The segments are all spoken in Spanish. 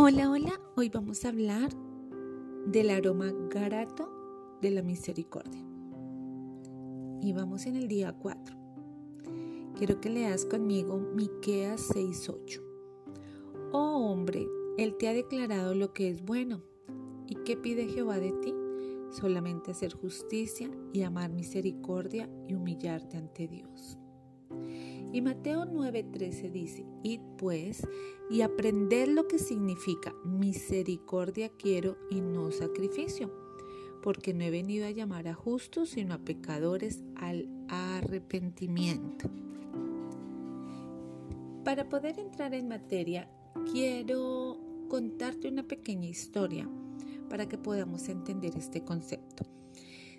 Hola, hola, hoy vamos a hablar del aroma grato de la misericordia. Y vamos en el día 4. Quiero que leas conmigo Miqueas 6:8. Oh hombre, él te ha declarado lo que es bueno. ¿Y qué pide Jehová de ti? Solamente hacer justicia y amar misericordia y humillarte ante Dios. Y Mateo 9:13 dice, id pues y aprended lo que significa misericordia quiero y no sacrificio, porque no he venido a llamar a justos, sino a pecadores al arrepentimiento. Para poder entrar en materia, quiero contarte una pequeña historia para que podamos entender este concepto.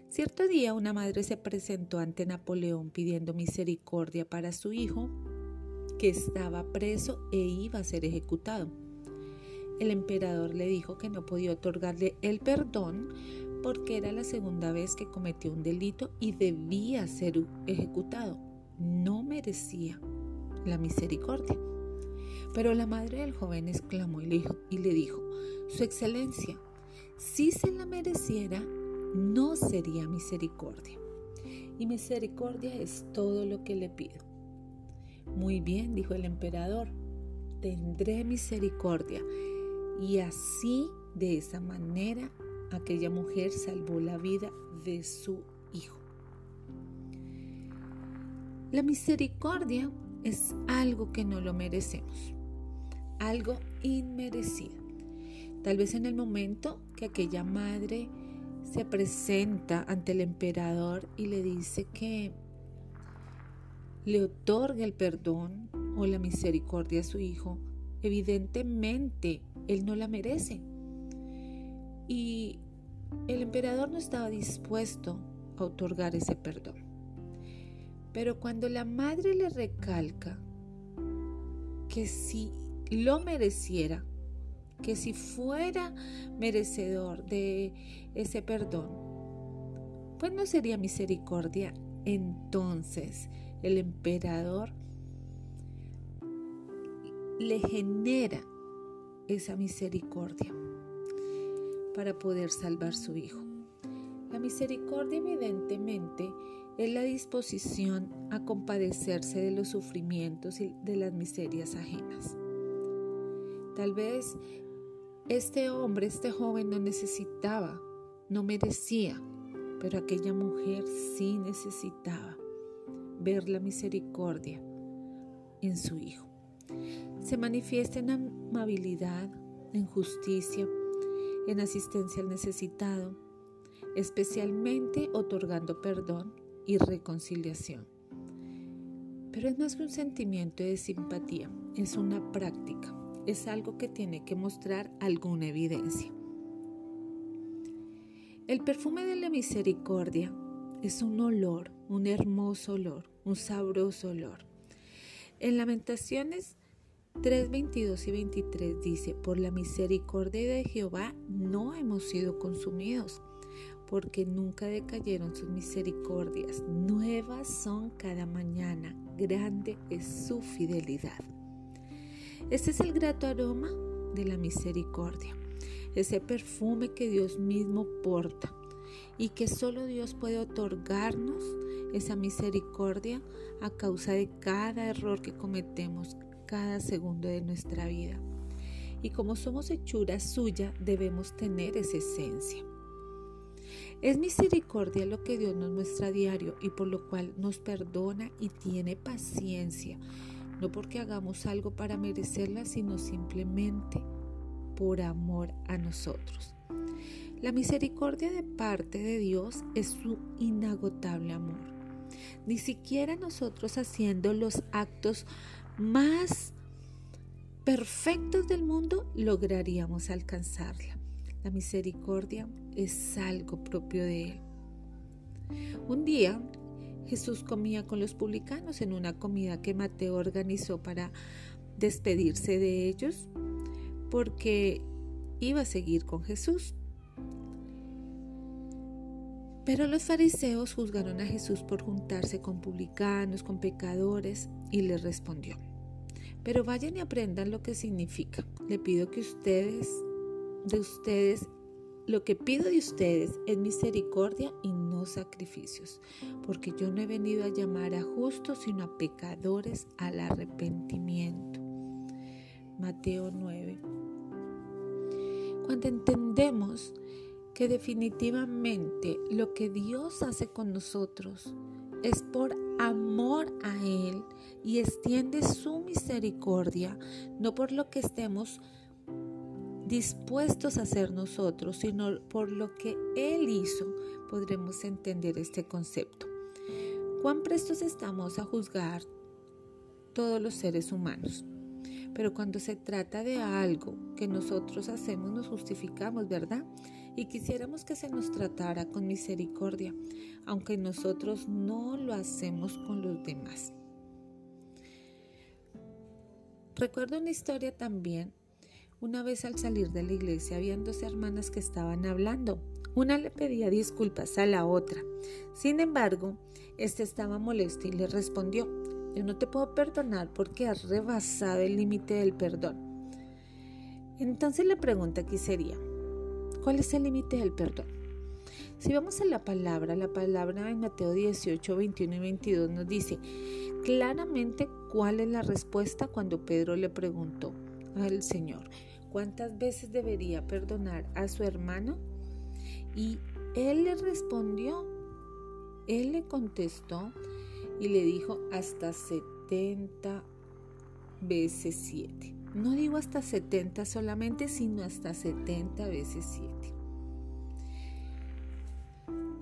Cierto día una madre se presentó ante Napoleón pidiendo misericordia para su hijo que estaba preso e iba a ser ejecutado. El emperador le dijo que no podía otorgarle el perdón porque era la segunda vez que cometió un delito y debía ser ejecutado. No merecía la misericordia. Pero la madre del joven exclamó y le dijo, Su excelencia, si se la mereciera, no sería misericordia. Y misericordia es todo lo que le pido. Muy bien, dijo el emperador, tendré misericordia. Y así, de esa manera, aquella mujer salvó la vida de su hijo. La misericordia es algo que no lo merecemos, algo inmerecido. Tal vez en el momento que aquella madre se presenta ante el emperador y le dice que le otorga el perdón o la misericordia a su hijo, evidentemente él no la merece. Y el emperador no estaba dispuesto a otorgar ese perdón. Pero cuando la madre le recalca que si lo mereciera, que si fuera merecedor de ese perdón, pues no sería misericordia. Entonces el emperador le genera esa misericordia para poder salvar su hijo. La misericordia evidentemente es la disposición a compadecerse de los sufrimientos y de las miserias ajenas. Tal vez este hombre, este joven no necesitaba, no merecía, pero aquella mujer sí necesitaba ver la misericordia en su hijo. Se manifiesta en amabilidad, en justicia, en asistencia al necesitado, especialmente otorgando perdón y reconciliación. Pero es más que un sentimiento de simpatía, es una práctica es algo que tiene que mostrar alguna evidencia. El perfume de la misericordia es un olor, un hermoso olor, un sabroso olor. En Lamentaciones 3, 22 y 23 dice, por la misericordia de Jehová no hemos sido consumidos, porque nunca decayeron sus misericordias. Nuevas son cada mañana, grande es su fidelidad. Este es el grato aroma de la misericordia, ese perfume que Dios mismo porta y que solo Dios puede otorgarnos esa misericordia a causa de cada error que cometemos cada segundo de nuestra vida. Y como somos hechura suya, debemos tener esa esencia. Es misericordia lo que Dios nos muestra a diario y por lo cual nos perdona y tiene paciencia no porque hagamos algo para merecerla, sino simplemente por amor a nosotros. La misericordia de parte de Dios es su inagotable amor. Ni siquiera nosotros haciendo los actos más perfectos del mundo lograríamos alcanzarla. La misericordia es algo propio de Él. Un día Jesús comía con los publicanos en una comida que Mateo organizó para despedirse de ellos porque iba a seguir con Jesús. Pero los fariseos juzgaron a Jesús por juntarse con publicanos, con pecadores, y le respondió, Pero vayan y aprendan lo que significa. Le pido que ustedes, de ustedes, lo que pido de ustedes es misericordia y no sacrificios, porque yo no he venido a llamar a justos, sino a pecadores al arrepentimiento. Mateo 9. Cuando entendemos que definitivamente lo que Dios hace con nosotros es por amor a Él y extiende su misericordia, no por lo que estemos dispuestos a hacer nosotros, sino por lo que Él hizo, podremos entender este concepto. ¿Cuán prestos estamos a juzgar todos los seres humanos? Pero cuando se trata de algo que nosotros hacemos, nos justificamos, ¿verdad? Y quisiéramos que se nos tratara con misericordia, aunque nosotros no lo hacemos con los demás. Recuerdo una historia también. Una vez al salir de la iglesia habían dos hermanas que estaban hablando. Una le pedía disculpas a la otra. Sin embargo, esta estaba molesta y le respondió, yo no te puedo perdonar porque has rebasado el límite del perdón. Entonces la pregunta aquí sería, ¿cuál es el límite del perdón? Si vamos a la palabra, la palabra en Mateo 18, 21 y 22 nos dice claramente cuál es la respuesta cuando Pedro le preguntó al Señor, ¿cuántas veces debería perdonar a su hermano? Y él le respondió, él le contestó, y le dijo hasta 70 veces 7. No digo hasta 70 solamente, sino hasta 70 veces 7.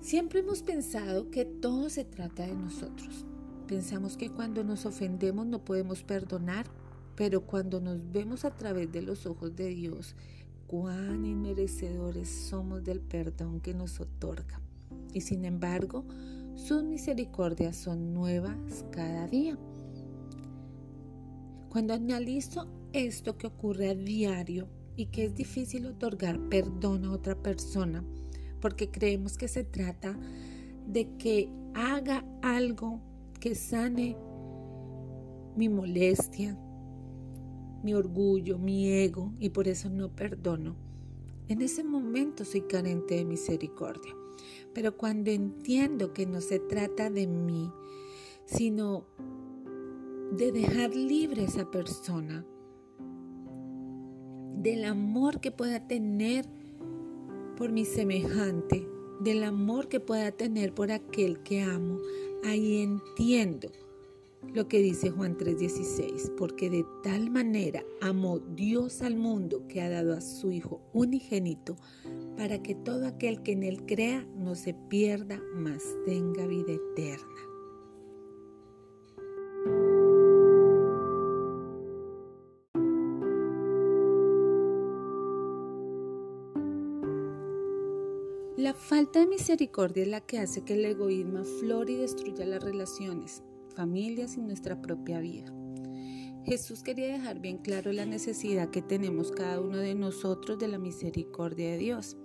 Siempre hemos pensado que todo se trata de nosotros. Pensamos que cuando nos ofendemos no podemos perdonar, pero cuando nos vemos a través de los ojos de Dios, cuán inmerecedores somos del perdón que nos otorga. Y sin embargo, sus misericordias son nuevas cada día. Cuando analizo esto que ocurre a diario y que es difícil otorgar perdón a otra persona, porque creemos que se trata de que haga algo que sane mi molestia, mi orgullo, mi ego, y por eso no perdono. En ese momento soy carente de misericordia. Pero cuando entiendo que no se trata de mí, sino de dejar libre a esa persona, del amor que pueda tener por mi semejante, del amor que pueda tener por aquel que amo, ahí entiendo lo que dice Juan 3:16, porque de tal manera amó Dios al mundo que ha dado a su Hijo unigénito, para que todo aquel que en él crea no se pierda, mas tenga vida eterna. La falta de misericordia es la que hace que el egoísmo flore y destruya las relaciones, familias y nuestra propia vida. Jesús quería dejar bien claro la necesidad que tenemos cada uno de nosotros de la misericordia de Dios.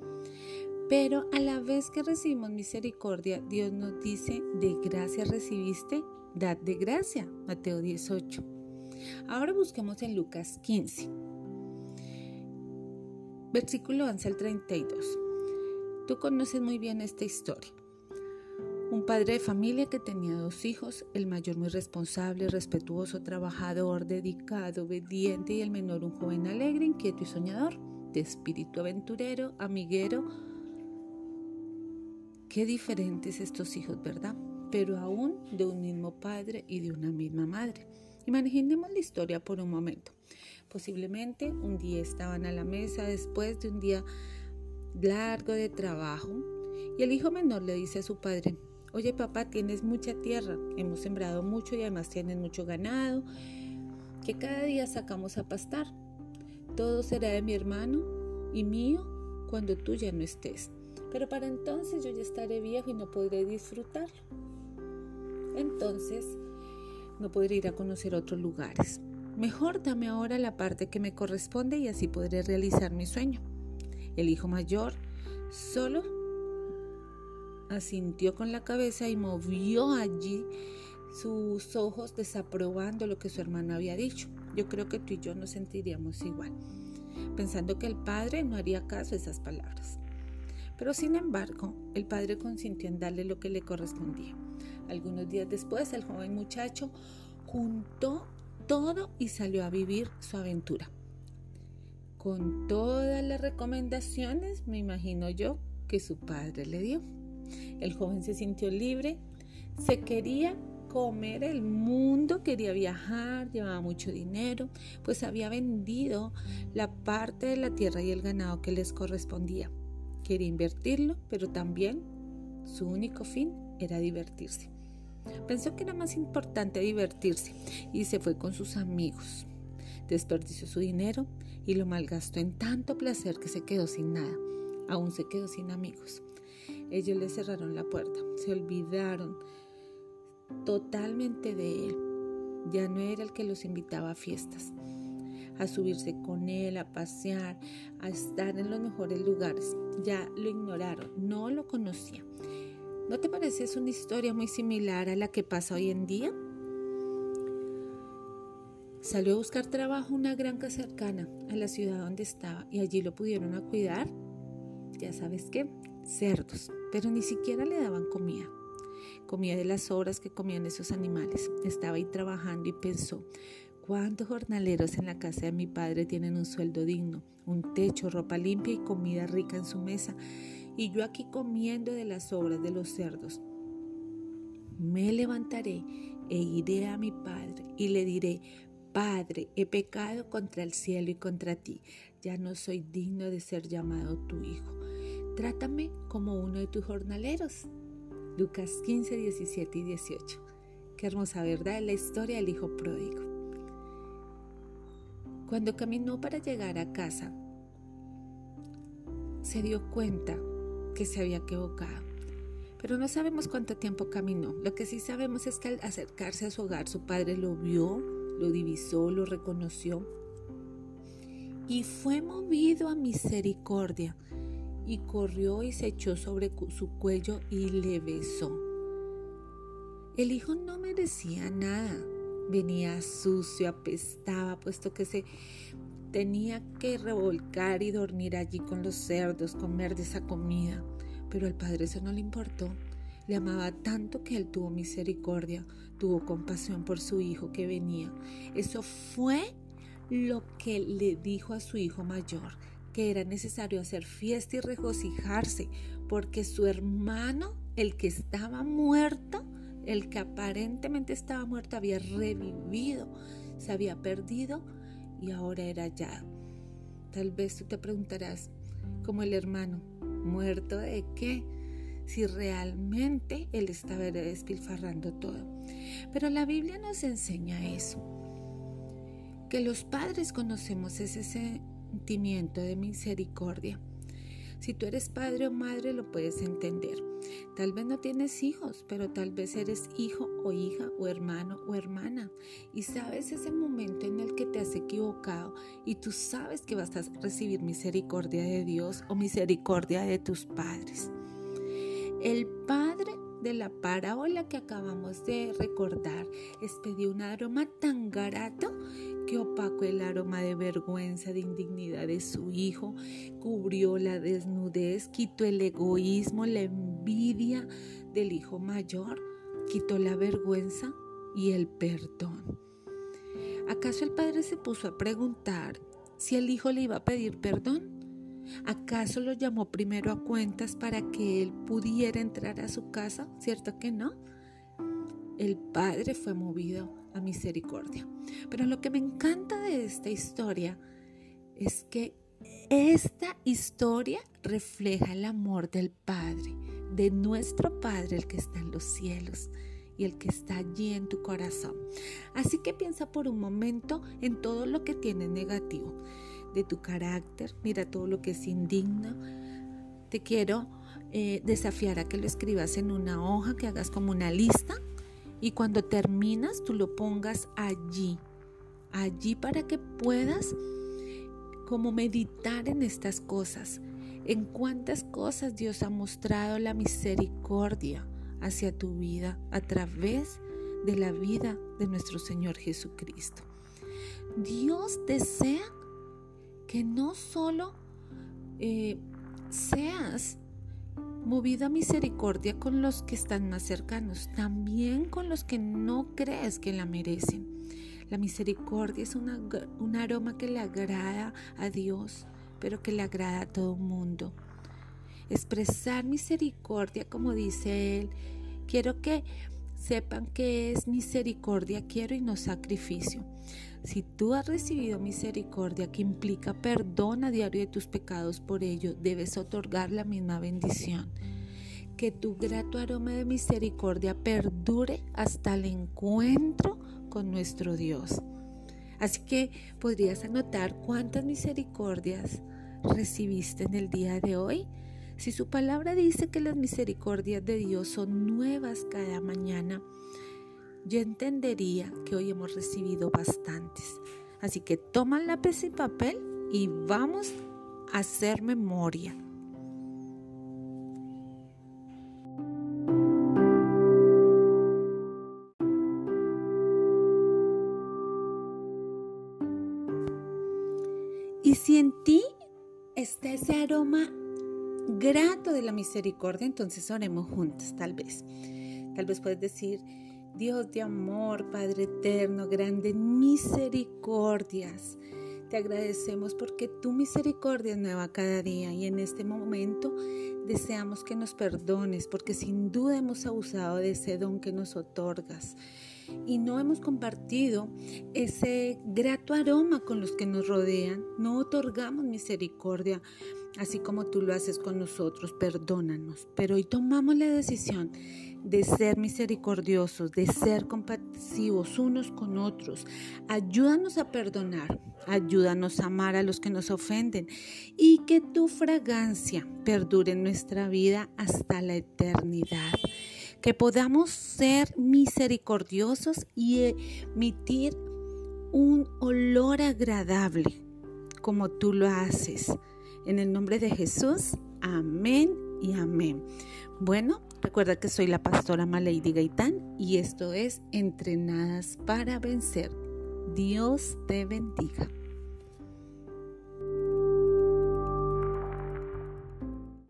Pero a la vez que recibimos misericordia, Dios nos dice, de gracia recibiste, dad de gracia. Mateo 18. Ahora busquemos en Lucas 15. Versículo 11 al 32. Tú conoces muy bien esta historia. Un padre de familia que tenía dos hijos, el mayor muy responsable, respetuoso, trabajador, dedicado, obediente y el menor un joven alegre, inquieto y soñador, de espíritu aventurero, amiguero. Qué diferentes estos hijos, ¿verdad? Pero aún de un mismo padre y de una misma madre. Imaginemos la historia por un momento. Posiblemente un día estaban a la mesa después de un día largo de trabajo y el hijo menor le dice a su padre, Oye papá, tienes mucha tierra, hemos sembrado mucho y además tienes mucho ganado, que cada día sacamos a pastar. Todo será de mi hermano y mío cuando tú ya no estés. Pero para entonces yo ya estaré viejo y no podré disfrutarlo. Entonces no podré ir a conocer otros lugares. Mejor dame ahora la parte que me corresponde y así podré realizar mi sueño. El hijo mayor solo asintió con la cabeza y movió allí sus ojos desaprobando lo que su hermano había dicho. Yo creo que tú y yo nos sentiríamos igual, pensando que el padre no haría caso a esas palabras. Pero sin embargo, el padre consintió en darle lo que le correspondía. Algunos días después, el joven muchacho juntó todo y salió a vivir su aventura. Con todas las recomendaciones, me imagino yo, que su padre le dio. El joven se sintió libre, se quería comer el mundo, quería viajar, llevaba mucho dinero, pues había vendido la parte de la tierra y el ganado que les correspondía. Quería invertirlo, pero también su único fin era divertirse. Pensó que era más importante divertirse y se fue con sus amigos. Desperdició su dinero y lo malgastó en tanto placer que se quedó sin nada. Aún se quedó sin amigos. Ellos le cerraron la puerta, se olvidaron totalmente de él. Ya no era el que los invitaba a fiestas, a subirse con él, a pasear, a estar en los mejores lugares. Ya lo ignoraron, no lo conocían. ¿No te parece es una historia muy similar a la que pasa hoy en día? Salió a buscar trabajo una granja cercana a la ciudad donde estaba y allí lo pudieron a cuidar. Ya sabes qué, cerdos, pero ni siquiera le daban comida. Comía de las horas que comían esos animales. Estaba ahí trabajando y pensó, ¿cuántos jornaleros en la casa de mi padre tienen un sueldo digno, un techo, ropa limpia y comida rica en su mesa? y yo aquí comiendo de las obras de los cerdos. Me levantaré e iré a mi padre y le diré, Padre, he pecado contra el cielo y contra ti, ya no soy digno de ser llamado tu hijo. Trátame como uno de tus jornaleros. Lucas 15, 17 y 18. Qué hermosa verdad es la historia del hijo pródigo. Cuando caminó para llegar a casa, se dio cuenta que se había equivocado. Pero no sabemos cuánto tiempo caminó. Lo que sí sabemos es que al acercarse a su hogar, su padre lo vio, lo divisó, lo reconoció y fue movido a misericordia y corrió y se echó sobre su cuello y le besó. El hijo no merecía nada. Venía sucio, apestaba, puesto que se Tenía que revolcar y dormir allí con los cerdos, comer de esa comida. Pero al padre eso no le importó. Le amaba tanto que él tuvo misericordia, tuvo compasión por su hijo que venía. Eso fue lo que le dijo a su hijo mayor, que era necesario hacer fiesta y regocijarse, porque su hermano, el que estaba muerto, el que aparentemente estaba muerto, había revivido, se había perdido y ahora era ya. Tal vez tú te preguntarás, como el hermano, ¿muerto de qué? Si realmente él estaba despilfarrando todo. Pero la Biblia nos enseña eso, que los padres conocemos ese sentimiento de misericordia si tú eres padre o madre lo puedes entender. Tal vez no tienes hijos, pero tal vez eres hijo o hija o hermano o hermana. Y sabes ese momento en el que te has equivocado y tú sabes que vas a recibir misericordia de Dios o misericordia de tus padres. El padre de la parábola que acabamos de recordar expedió un aroma tan grato que opacó el aroma de vergüenza, de indignidad de su hijo, cubrió la desnudez, quitó el egoísmo, la envidia del hijo mayor, quitó la vergüenza y el perdón. ¿Acaso el padre se puso a preguntar si el hijo le iba a pedir perdón? ¿Acaso lo llamó primero a cuentas para que él pudiera entrar a su casa? ¿Cierto que no? El padre fue movido a misericordia. Pero lo que me encanta de esta historia es que esta historia refleja el amor del Padre, de nuestro Padre, el que está en los cielos y el que está allí en tu corazón. Así que piensa por un momento en todo lo que tiene negativo de tu carácter, mira todo lo que es indigno. Te quiero eh, desafiar a que lo escribas en una hoja, que hagas como una lista y cuando terminas tú lo pongas allí, allí para que puedas como meditar en estas cosas, en cuántas cosas Dios ha mostrado la misericordia hacia tu vida a través de la vida de nuestro Señor Jesucristo. Dios desea que no solo eh, seas movido a misericordia con los que están más cercanos, también con los que no crees que la merecen. La misericordia es un aroma que le agrada a Dios, pero que le agrada a todo mundo. Expresar misericordia, como dice Él, quiero que sepan que es misericordia, quiero y no sacrificio. Si tú has recibido misericordia que implica perdón a diario de tus pecados por ello, debes otorgar la misma bendición. Que tu grato aroma de misericordia perdure hasta el encuentro con nuestro Dios. Así que podrías anotar cuántas misericordias recibiste en el día de hoy. Si su palabra dice que las misericordias de Dios son nuevas cada mañana, yo entendería que hoy hemos recibido bastantes. Así que toma lápiz y papel y vamos a hacer memoria. Y si en ti está ese aroma grato de la misericordia, entonces oremos juntos, tal vez. Tal vez puedes decir, Dios de amor, Padre eterno, grande misericordias. Te agradecemos porque tu misericordia es nueva cada día y en este momento deseamos que nos perdones porque sin duda hemos abusado de ese don que nos otorgas y no hemos compartido ese grato aroma con los que nos rodean. No otorgamos misericordia así como tú lo haces con nosotros. Perdónanos. Pero hoy tomamos la decisión de ser misericordiosos, de ser compasivos unos con otros. Ayúdanos a perdonar, ayúdanos a amar a los que nos ofenden y que tu fragancia perdure en nuestra vida hasta la eternidad. Que podamos ser misericordiosos y emitir un olor agradable como tú lo haces. En el nombre de Jesús, amén y amén. Bueno, recuerda que soy la pastora Malady Gaitán y esto es Entrenadas para Vencer. Dios te bendiga.